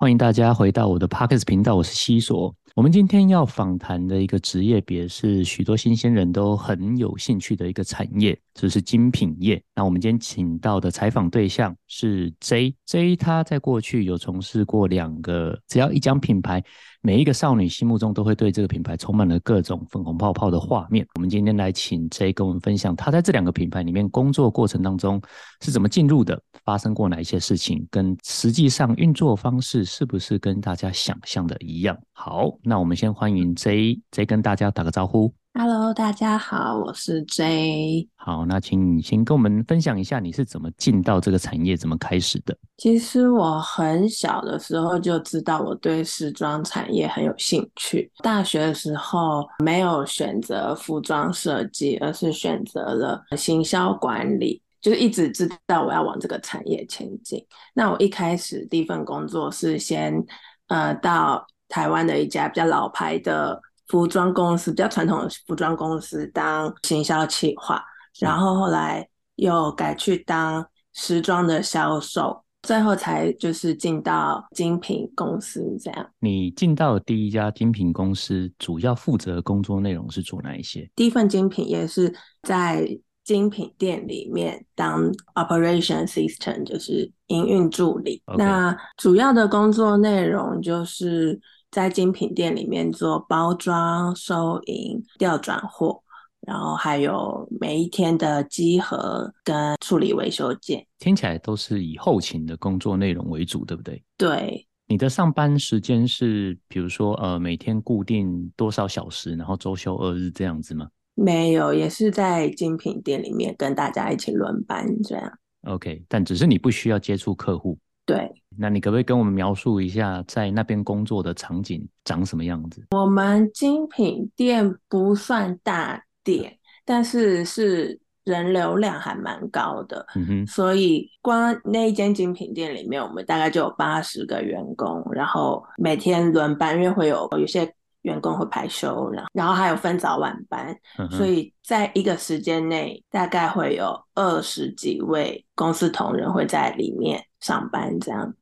欢迎大家回到我的 Parkes 频道，我是西索。我们今天要访谈的一个职业别是许多新鲜人都很有兴趣的一个产业，就是精品业。那我们今天请到的采访对象是 J，J 他在过去有从事过两个，只要一讲品牌。每一个少女心目中都会对这个品牌充满了各种粉红泡泡的画面。我们今天来请 J 跟我们分享，他在这两个品牌里面工作过程当中是怎么进入的，发生过哪一些事情，跟实际上运作方式是不是跟大家想象的一样？好，那我们先欢迎 J，J 跟大家打个招呼。Hello，大家好，我是 J。好，那请你先跟我们分享一下你是怎么进到这个产业，怎么开始的。其实我很小的时候就知道我对时装产业很有兴趣。大学的时候没有选择服装设计，而是选择了行销管理，就是一直知道我要往这个产业前进。那我一开始第一份工作是先呃到台湾的一家比较老牌的。服装公司比较传统的服装公司当行销企划，然后后来又改去当时装的销售，最后才就是进到精品公司这样。你进到第一家精品公司，主要负责工作内容是做哪一些？第一份精品也是在精品店里面当 operation assistant，就是营运助理。那主要的工作内容就是。在精品店里面做包装、收银、调转货，然后还有每一天的集合跟处理维修件，听起来都是以后勤的工作内容为主，对不对？对。你的上班时间是，比如说呃，每天固定多少小时，然后周休二日这样子吗？没有，也是在精品店里面跟大家一起轮班这样。OK，但只是你不需要接触客户。对，那你可不可以跟我们描述一下在那边工作的场景长什么样子？我们精品店不算大店，但是是人流量还蛮高的，嗯哼，所以光那一间精品店里面，我们大概就有八十个员工，然后每天轮班，因为会有有些员工会排休，然后然后还有分早晚班，所以在一个时间内，大概会有二十几位公司同仁会在里面。上班这样，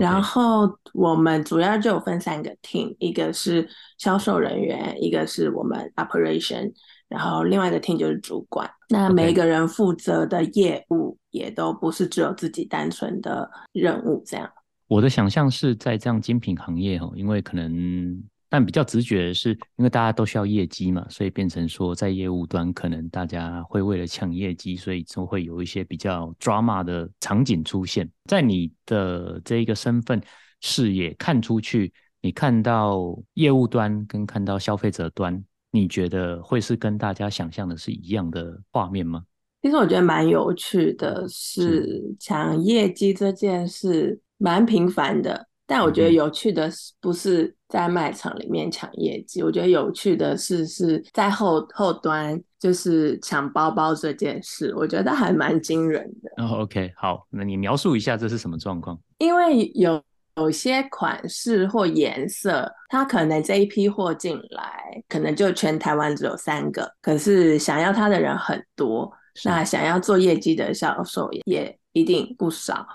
然后我们主要就分三个 team，一个是销售人员，一个是我们 operation，然后另外一个 team 就是主管。那每一个人负责的业务也都不是只有自己单纯的任务这样。我的想象是在这样精品行业哦，因为可能。但比较直觉的是，因为大家都需要业绩嘛，所以变成说在业务端可能大家会为了抢业绩，所以就会有一些比较 drama 的场景出现。在你的这一个身份视野看出去，你看到业务端跟看到消费者端，你觉得会是跟大家想象的是一样的画面吗？其实我觉得蛮有趣的，是抢业绩这件事蛮频繁的。但我觉得有趣的是，不是在卖场里面抢业绩，我觉得有趣的是是在后后端，就是抢包包这件事，我觉得还蛮惊人的。哦，OK，好，那你描述一下这是什么状况？因为有有些款式或颜色，它可能这一批货进来，可能就全台湾只有三个，可是想要它的人很多，那想要做业绩的销售也一定不少。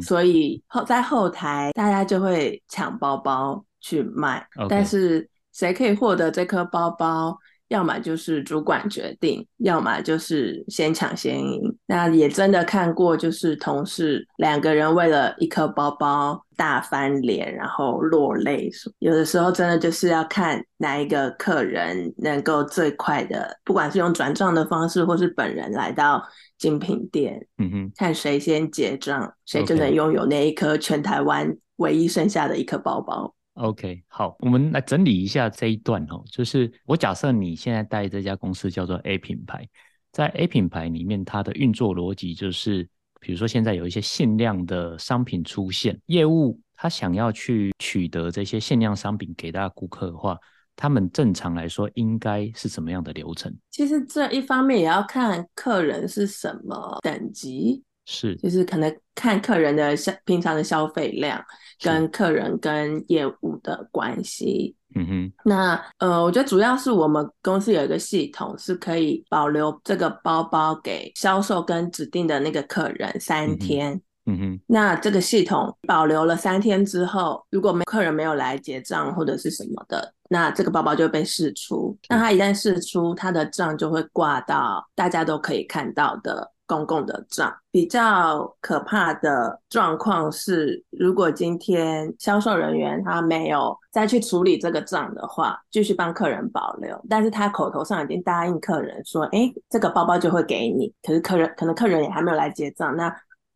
所以后在后台，大家就会抢包包去卖，但是谁可以获得这颗包包？要么就是主管决定，要么就是先抢先赢。那也真的看过，就是同事两个人为了一颗包包大翻脸，然后落泪。有的时候真的就是要看哪一个客人能够最快的，不管是用转账的方式，或是本人来到精品店，嗯哼，看谁先结账，谁就能拥有那一颗全台湾唯一剩下的一颗包包。OK，好，我们来整理一下这一段哦。就是我假设你现在带这家公司叫做 A 品牌，在 A 品牌里面，它的运作逻辑就是，比如说现在有一些限量的商品出现，业务他想要去取得这些限量商品给大家顾客的话，他们正常来说应该是什么样的流程？其实这一方面也要看客人是什么等级。是，就是可能看客人的消平常的消费量，跟客人跟业务的关系。嗯哼，那呃，我觉得主要是我们公司有一个系统，是可以保留这个包包给销售跟指定的那个客人三天。嗯哼，那这个系统保留了三天之后，如果没客人没有来结账或者是什么的，那这个包包就被释出。那它一旦释出，它的账就会挂到大家都可以看到的公共的账。比较可怕的状况是，如果今天销售人员他没有再去处理这个账的话，继续帮客人保留，但是他口头上已经答应客人说，哎，这个包包就会给你，可是客人可能客人也还没有来结账，那。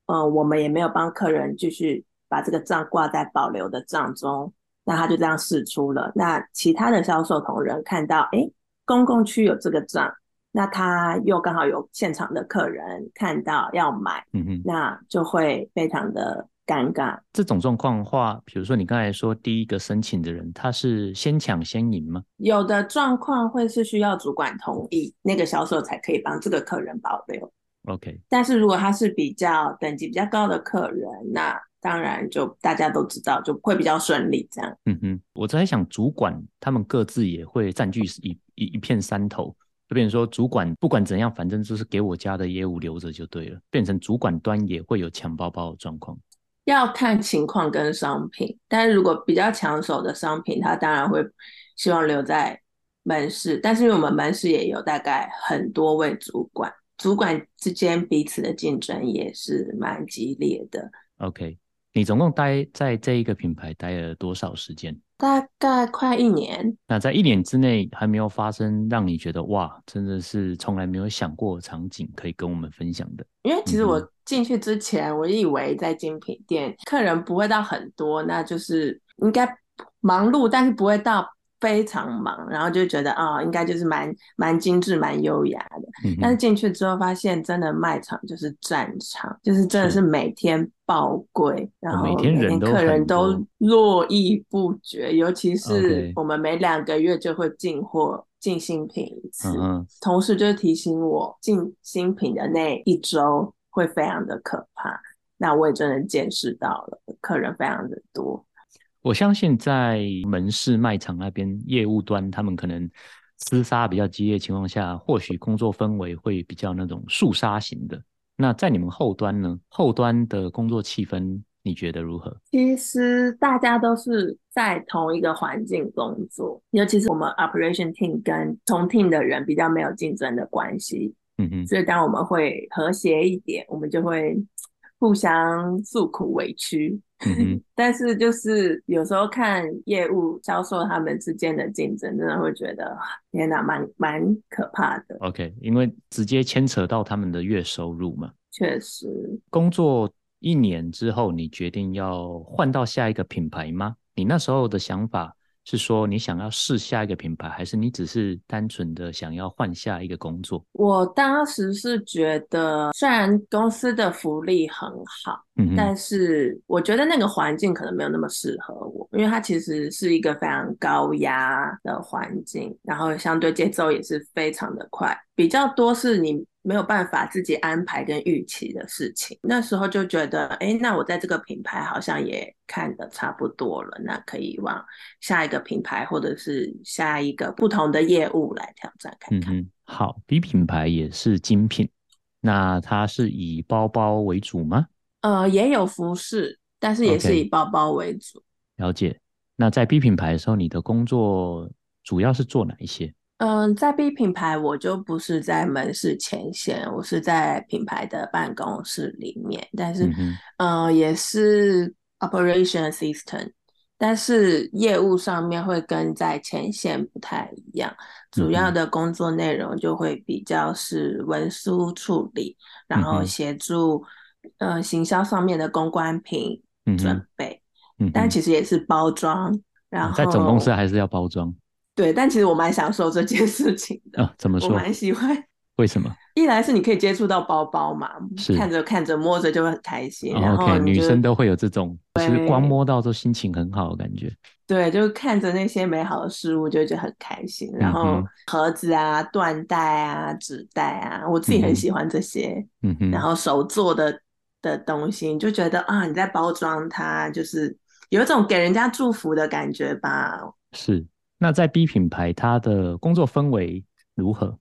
嗯，我们也没有帮客人继续把这个账挂在保留的账中，那他就这样释出了。那其他的销售同仁看到，哎，公共区有这个账，那他又刚好有现场的客人看到要买，嗯哼，那就会非常的尴尬。这种状况的话，比如说你刚才说第一个申请的人，他是先抢先赢吗？有的状况会是需要主管同意，那个销售才可以帮这个客人保留。OK，但是如果他是比较等级比较高的客人，那当然就大家都知道，就会比较顺利这样。嗯哼，我在想，主管他们各自也会占据一一一片山头，就变成说，主管不管怎样，反正就是给我家的业务留着就对了，变成主管端也会有抢包包的状况。要看情况跟商品，但是如果比较抢手的商品，他当然会希望留在门市，但是因为我们门市也有大概很多位主管。主管之间彼此的竞争也是蛮激烈的。OK，你总共待在这一个品牌待了多少时间？大概快一年。那在一年之内还没有发生让你觉得哇，真的是从来没有想过场景可以跟我们分享的？因为其实我进去之前，我以为在精品店客人不会到很多，那就是应该忙碌，但是不会到。非常忙，然后就觉得啊，应该就是蛮蛮精致、蛮优雅的。但是进去之后发现，真的卖场就是战场，就是真的是每天爆贵，然后每天客人都络绎不绝。尤其是我们每两个月就会进货进新品一次，同时就提醒我进新品的那一周会非常的可怕。那我也真的见识到了，客人非常的多。我相信在门市卖场那边业务端，他们可能厮杀比较激烈情况下，或许工作氛围会比较那种肃杀型的。那在你们后端呢？后端的工作气氛你觉得如何？其实大家都是在同一个环境工作，尤其是我们 operation team 跟同 team 的人比较没有竞争的关系。嗯哼，所以当我们会和谐一点，我们就会。互相诉苦委屈，但是就是有时候看业务销售他们之间的竞争，真的会觉得天哪，蛮蛮可怕的。OK，因为直接牵扯到他们的月收入嘛。确实，工作一年之后，你决定要换到下一个品牌吗？你那时候的想法？是说你想要试下一个品牌，还是你只是单纯的想要换下一个工作？我当时是觉得，虽然公司的福利很好，嗯，但是我觉得那个环境可能没有那么适合我，因为它其实是一个非常高压的环境，然后相对节奏也是非常的快，比较多是你。没有办法自己安排跟预期的事情，那时候就觉得，哎，那我在这个品牌好像也看的差不多了，那可以往下一个品牌或者是下一个不同的业务来挑战看看。嗯好，B 品牌也是精品，那它是以包包为主吗？呃，也有服饰，但是也是以包包为主。了解。那在 B 品牌的时候，你的工作主要是做哪一些？嗯，在 B 品牌，我就不是在门市前线，我是在品牌的办公室里面，但是，嗯，也是 operation assistant，但是业务上面会跟在前线不太一样，主要的工作内容就会比较是文书处理，然后协助，呃，行销上面的公关品准备，嗯。但其实也是包装，然后在总公司还是要包装。对，但其实我蛮享受这件事情的。啊，怎么说？我蛮喜欢。为什么？一来是你可以接触到包包嘛，看着看着摸着就会很开心。然后女生都会有这种，其实光摸到都心情很好的感觉。对，就看着那些美好的事物，就觉得很开心。然后盒子啊、缎带啊、纸袋啊，我自己很喜欢这些。嗯哼。然后手做的的东西，你就觉得啊，你在包装它，就是有一种给人家祝福的感觉吧。是。那在 B 品牌，它的工作氛围如何？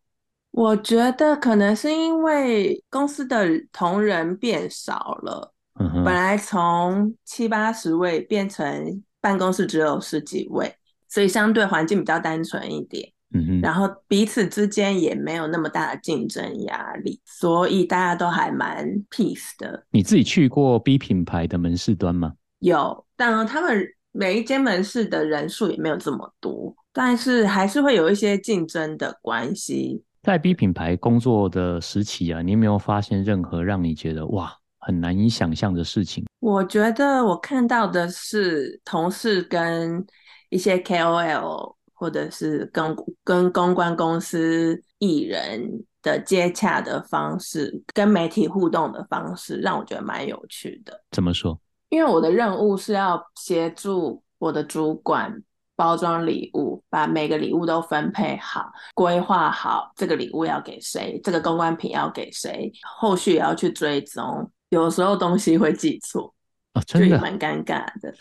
我觉得可能是因为公司的同仁变少了，嗯，本来从七八十位变成办公室只有十几位，所以相对环境比较单纯一点。嗯哼，然后彼此之间也没有那么大的竞争压力，所以大家都还蛮 peace 的。你自己去过 B 品牌的门市端吗？有，但他们每一间门市的人数也没有这么多，但是还是会有一些竞争的关系。在 B 品牌工作的时期啊，你有没有发现任何让你觉得哇很难以想象的事情？我觉得我看到的是同事跟一些 KOL 或者是跟跟公关公司艺人的接洽的方式，跟媒体互动的方式，让我觉得蛮有趣的。怎么说？因为我的任务是要协助我的主管。包装礼物，把每个礼物都分配好，规划好这个礼物要给谁，这个公关品要给谁，后续也要去追踪。有时候东西会记错，哦，真的蛮尴尬的。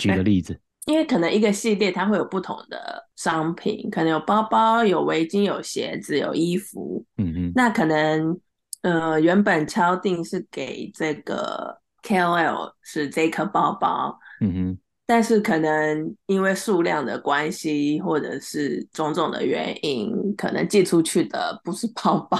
举个例子，因为可能一个系列它会有不同的商品，可能有包包、有围巾、有鞋子、有衣服。嗯嗯，那可能呃原本敲定是给这个 KOL 是这颗包包。嗯哼。但是可能因为数量的关系，或者是种种的原因，可能寄出去的不是包包，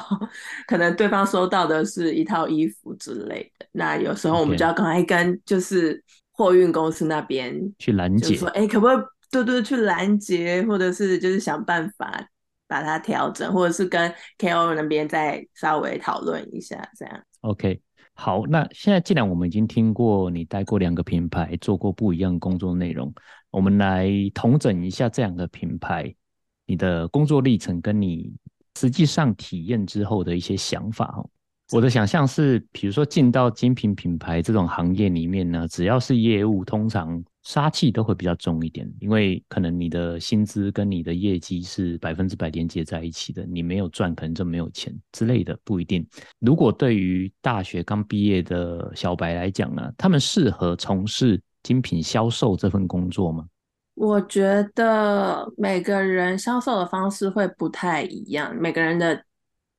可能对方收到的是一套衣服之类的。那有时候我们就要赶快跟就是货运公司那边去拦截，说哎，可不可以对对去拦截，或者是就是想办法把它调整，或者是跟 KOL 那边再稍微讨论一下，这样。OK。好，那现在既然我们已经听过你带过两个品牌，做过不一样工作内容，我们来统整一下这两个品牌你的工作历程跟你实际上体验之后的一些想法哦。我的想象是，比如说进到精品品牌这种行业里面呢，只要是业务，通常。杀气都会比较重一点，因为可能你的薪资跟你的业绩是百分之百连接在一起的，你没有赚，可能就没有钱之类的，不一定。如果对于大学刚毕业的小白来讲呢，他们适合从事精品销售这份工作吗？我觉得每个人销售的方式会不太一样，每个人的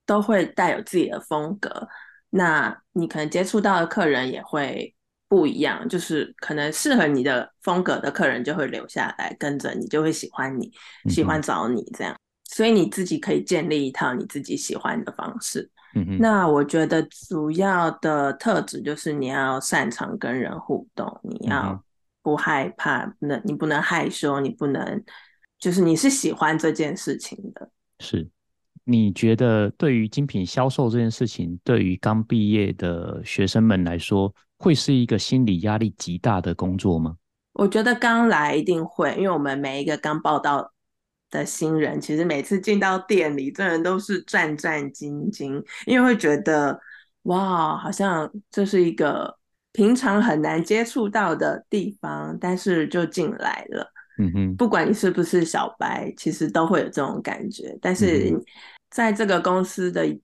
都会带有自己的风格，那你可能接触到的客人也会。不一样，就是可能适合你的风格的客人就会留下来跟着你，就会喜欢你，喜欢找你这样。所以你自己可以建立一套你自己喜欢的方式。嗯那我觉得主要的特质就是你要擅长跟人互动，你要不害怕，那你不能害羞，你不能，就是你是喜欢这件事情的。是，你觉得对于精品销售这件事情，对于刚毕业的学生们来说？会是一个心理压力极大的工作吗？我觉得刚来一定会，因为我们每一个刚报道的新人，其实每次进到店里，真的都是战战兢兢，因为会觉得哇，好像这是一个平常很难接触到的地方，但是就进来了。嗯哼，不管你是不是小白，其实都会有这种感觉。但是在这个公司的。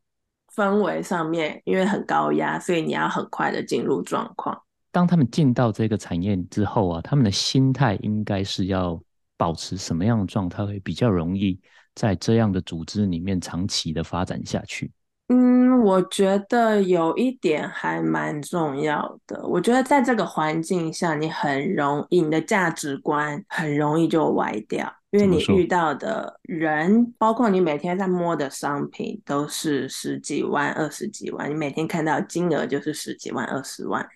氛围上面，因为很高压，所以你要很快的进入状况。当他们进到这个产业之后啊，他们的心态应该是要保持什么样的状态，会比较容易在这样的组织里面长期的发展下去？嗯，我觉得有一点还蛮重要的。我觉得在这个环境下，你很容易，你的价值观很容易就歪掉。因为你遇到的人，包括你每天在摸的商品，都是十几万、二十几万。你每天看到金额就是十几万、二十万。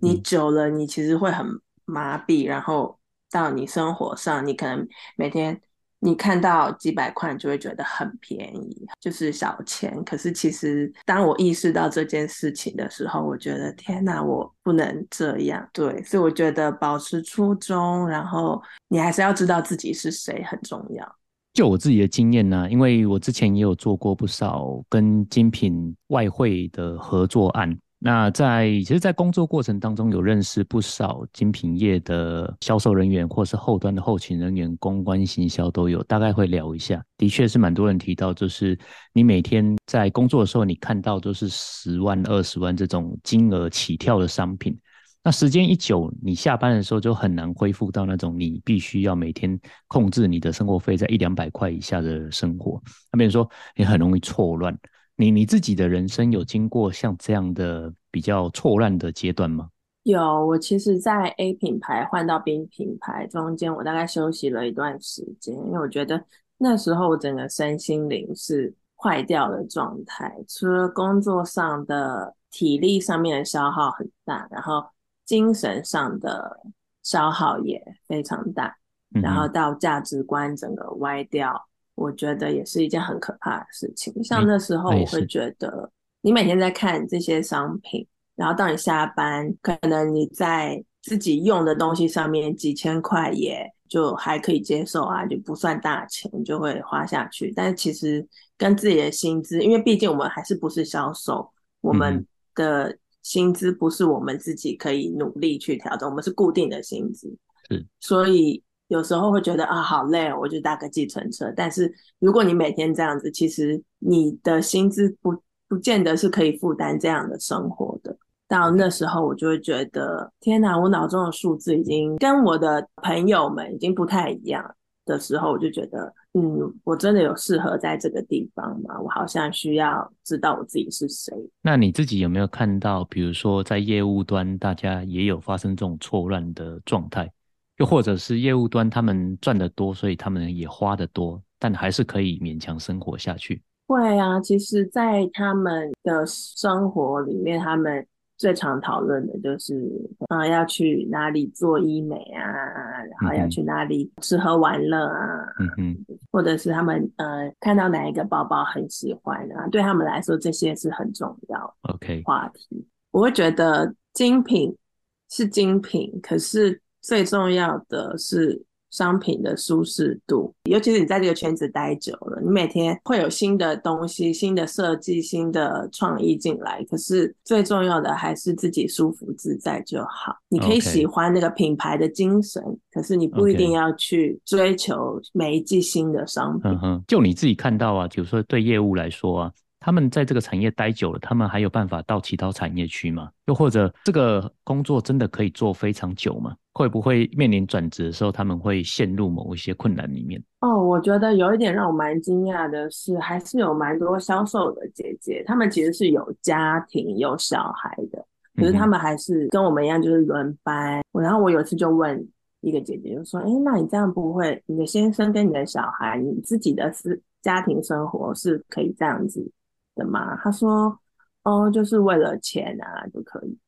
你久了，你其实会很麻痹，然后到你生活上，你可能每天。你看到几百块，就会觉得很便宜，就是小钱。可是其实，当我意识到这件事情的时候，我觉得天哪，我不能这样。对，所以我觉得保持初衷，然后你还是要知道自己是谁很重要。就我自己的经验呢，因为我之前也有做过不少跟精品外汇的合作案。那在其实，在工作过程当中，有认识不少精品业的销售人员，或是后端的后勤人员、公关行销都有，大概会聊一下。的确是蛮多人提到，就是你每天在工作的时候，你看到都是十万、二十万这种金额起跳的商品。那时间一久，你下班的时候就很难恢复到那种你必须要每天控制你的生活费在一两百块以下的生活。那比如说，你很容易错乱。你你自己的人生有经过像这样的比较错乱的阶段吗？有，我其实，在 A 品牌换到 B 品牌中间，我大概休息了一段时间，因为我觉得那时候我整个身心灵是坏掉的状态，除了工作上的体力上面的消耗很大，然后精神上的消耗也非常大，然后到价值观整个歪掉，我觉得也是一件很可怕的事情。像那时候，我会觉得你每天在看这些商品。然后到你下班，可能你在自己用的东西上面几千块也就还可以接受啊，就不算大钱，就会花下去。但是其实跟自己的薪资，因为毕竟我们还是不是销售，我们的薪资不是我们自己可以努力去调整，我们是固定的薪资。是，所以有时候会觉得啊，好累哦，我就搭个计程车。但是如果你每天这样子，其实你的薪资不不见得是可以负担这样的生活的。到那时候，我就会觉得，天哪！我脑中的数字已经跟我的朋友们已经不太一样的时候，我就觉得，嗯，我真的有适合在这个地方吗？我好像需要知道我自己是谁。那你自己有没有看到，比如说在业务端，大家也有发生这种错乱的状态，又或者是业务端他们赚得多，所以他们也花得多，但还是可以勉强生活下去？会啊，其实，在他们的生活里面，他们。最常讨论的就是，啊，要去哪里做医美啊，然后要去哪里吃喝玩乐啊，嗯嗯，或者是他们呃看到哪一个包包很喜欢啊，对他们来说这些是很重要。OK，话题，我会觉得精品是精品，可是最重要的是。商品的舒适度，尤其是你在这个圈子待久了，你每天会有新的东西、新的设计、新的创意进来。可是最重要的还是自己舒服自在就好。你可以喜欢那个品牌的精神，可是你不一定要去追求每一季新的商品。就你自己看到啊，比如说对业务来说啊。他们在这个产业待久了，他们还有办法到其他产业去吗？又或者这个工作真的可以做非常久吗？会不会面临转职的时候，他们会陷入某一些困难里面？哦，我觉得有一点让我蛮惊讶的是，还是有蛮多销售的姐姐，她们其实是有家庭有小孩的，可是她们还是跟我们一样，就是轮班。然后我有一次就问一个姐姐，就说：“哎，那你这样不会？你的先生跟你的小孩，你自己的私家庭生活是可以这样子？”的吗？”她说，哦，就是为了钱啊就可以，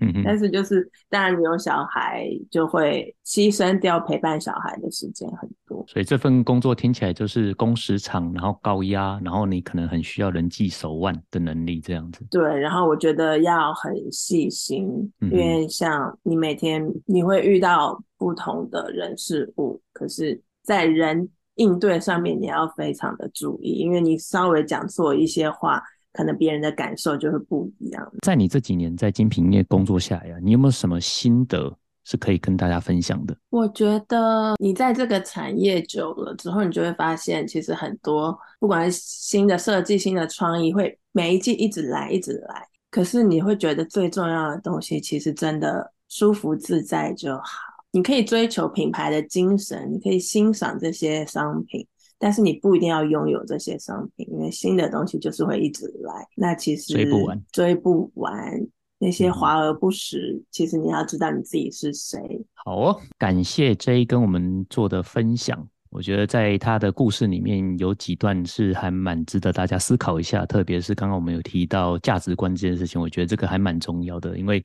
嗯嗯，但是就是当然你有小孩就会牺牲掉陪伴小孩的时间很多，所以这份工作听起来就是工时长，然后高压，然后你可能很需要人际手腕的能力这样子。对，然后我觉得要很细心，因为像你每天你会遇到不同的人事物，可是在人。应对上面你要非常的注意，因为你稍微讲错一些话，可能别人的感受就会不一样。在你这几年在精品业工作下来，你有没有什么心得是可以跟大家分享的？我觉得你在这个产业久了之后，你就会发现，其实很多不管是新的设计、新的创意，会每一季一直来、一直来。可是你会觉得最重要的东西，其实真的舒服自在就好。你可以追求品牌的精神，你可以欣赏这些商品，但是你不一定要拥有这些商品，因为新的东西就是会一直来。那其实追不完，追不完那些华而不实。其实你要知道你自己是谁。好哦，感谢 J 跟我们做的分享。我觉得在他的故事里面有几段是还蛮值得大家思考一下，特别是刚刚我们有提到价值观这件事情，我觉得这个还蛮重要的，因为。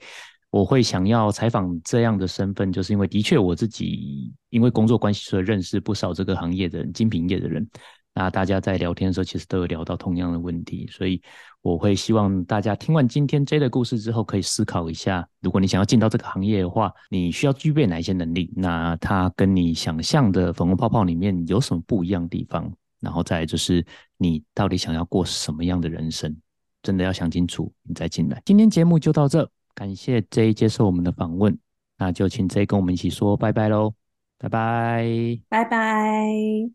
我会想要采访这样的身份，就是因为的确我自己因为工作关系，所以认识不少这个行业的，精品业的人。那大家在聊天的时候，其实都有聊到同样的问题，所以我会希望大家听完今天 J 的故事之后，可以思考一下，如果你想要进到这个行业的话，你需要具备哪一些能力？那它跟你想象的粉红泡泡里面有什么不一样的地方？然后再就是你到底想要过什么样的人生？真的要想清楚，你再进来。今天节目就到这。感谢 J 接受我们的访问，那就请 J 跟我们一起说拜拜喽，拜拜，拜拜。